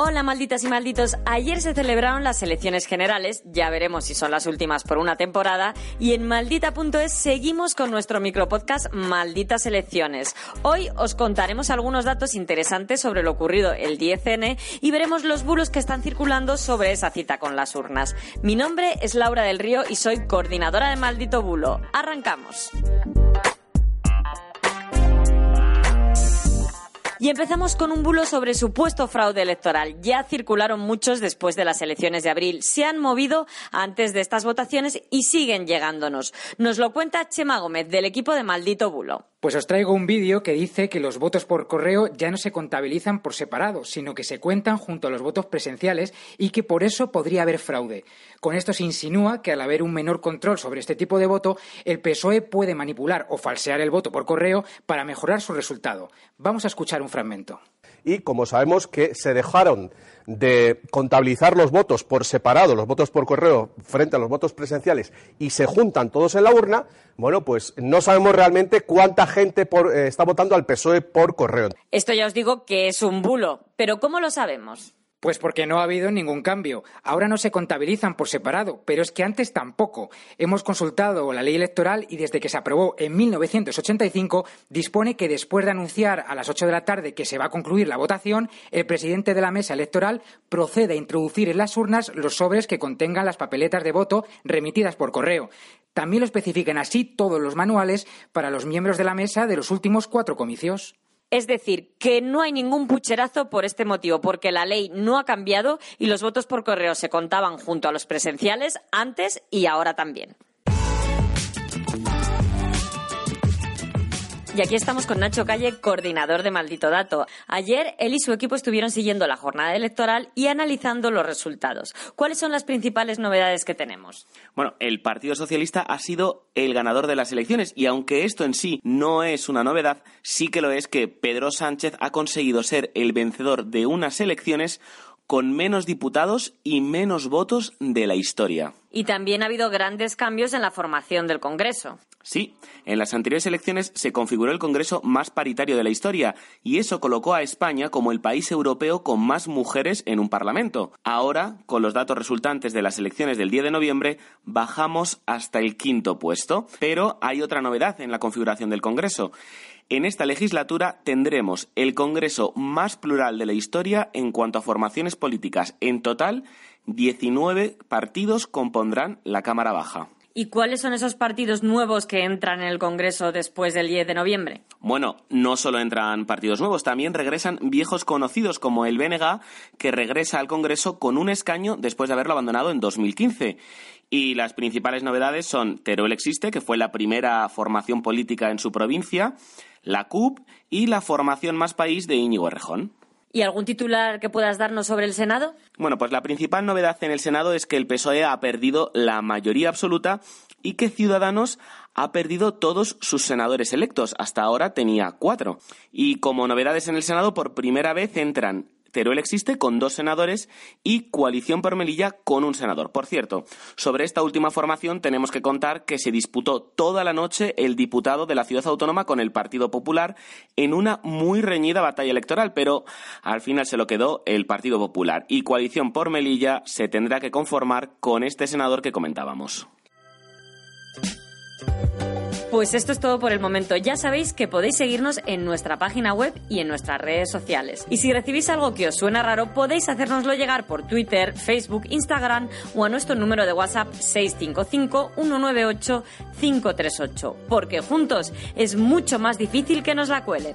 Hola malditas y malditos, ayer se celebraron las elecciones generales, ya veremos si son las últimas por una temporada, y en maldita.es seguimos con nuestro micropodcast Malditas Elecciones. Hoy os contaremos algunos datos interesantes sobre lo ocurrido el 10N y veremos los bulos que están circulando sobre esa cita con las urnas. Mi nombre es Laura del Río y soy coordinadora de Maldito Bulo. Arrancamos. Y empezamos con un bulo sobre supuesto fraude electoral. Ya circularon muchos después de las elecciones de abril. Se han movido antes de estas votaciones y siguen llegándonos. Nos lo cuenta Chema Gómez del equipo de Maldito Bulo. Pues os traigo un vídeo que dice que los votos por correo ya no se contabilizan por separado, sino que se cuentan junto a los votos presenciales y que por eso podría haber fraude. Con esto se insinúa que al haber un menor control sobre este tipo de voto, el PSOE puede manipular o falsear el voto por correo para mejorar su resultado. Vamos a escuchar un fragmento. Y como sabemos que se dejaron de contabilizar los votos por separado, los votos por correo frente a los votos presenciales y se juntan todos en la urna, bueno, pues no sabemos realmente cuánta gente eh, está votando al PSOE por correo. Esto ya os digo que es un bulo, pero ¿cómo lo sabemos? Pues porque no ha habido ningún cambio. Ahora no se contabilizan por separado, pero es que antes tampoco. Hemos consultado la ley electoral y desde que se aprobó en 1985 dispone que después de anunciar a las 8 de la tarde que se va a concluir la votación, el presidente de la mesa electoral procede a introducir en las urnas los sobres que contengan las papeletas de voto remitidas por correo. También lo especifican así todos los manuales para los miembros de la mesa de los últimos cuatro comicios. Es decir, que no hay ningún pucherazo por este motivo, porque la ley no ha cambiado y los votos por correo se contaban junto a los presenciales antes y ahora también. Y aquí estamos con Nacho Calle, coordinador de Maldito Dato. Ayer él y su equipo estuvieron siguiendo la jornada electoral y analizando los resultados. ¿Cuáles son las principales novedades que tenemos? Bueno, el Partido Socialista ha sido el ganador de las elecciones y aunque esto en sí no es una novedad, sí que lo es que Pedro Sánchez ha conseguido ser el vencedor de unas elecciones con menos diputados y menos votos de la historia. Y también ha habido grandes cambios en la formación del Congreso. Sí, en las anteriores elecciones se configuró el Congreso más paritario de la historia y eso colocó a España como el país europeo con más mujeres en un Parlamento. Ahora, con los datos resultantes de las elecciones del 10 de noviembre, bajamos hasta el quinto puesto. Pero hay otra novedad en la configuración del Congreso. En esta legislatura tendremos el Congreso más plural de la historia en cuanto a formaciones políticas. En total, 19 partidos compondrán la Cámara Baja. ¿Y cuáles son esos partidos nuevos que entran en el Congreso después del 10 de noviembre? Bueno, no solo entran partidos nuevos, también regresan viejos conocidos como el BNG, que regresa al Congreso con un escaño después de haberlo abandonado en 2015. Y las principales novedades son Teruel Existe, que fue la primera formación política en su provincia, la CUP y la formación Más País de Íñigo Errejón. ¿Y algún titular que puedas darnos sobre el Senado? Bueno, pues la principal novedad en el Senado es que el PSOE ha perdido la mayoría absoluta y que Ciudadanos ha perdido todos sus senadores electos. Hasta ahora tenía cuatro. Y como novedades en el Senado, por primera vez entran Teruel existe con dos senadores y Coalición por Melilla con un senador. Por cierto, sobre esta última formación tenemos que contar que se disputó toda la noche el diputado de la ciudad autónoma con el Partido Popular en una muy reñida batalla electoral, pero al final se lo quedó el Partido Popular y Coalición por Melilla se tendrá que conformar con este senador que comentábamos. Pues esto es todo por el momento. Ya sabéis que podéis seguirnos en nuestra página web y en nuestras redes sociales. Y si recibís algo que os suena raro, podéis hacérnoslo llegar por Twitter, Facebook, Instagram o a nuestro número de WhatsApp 655-198-538. Porque juntos es mucho más difícil que nos la cuelen.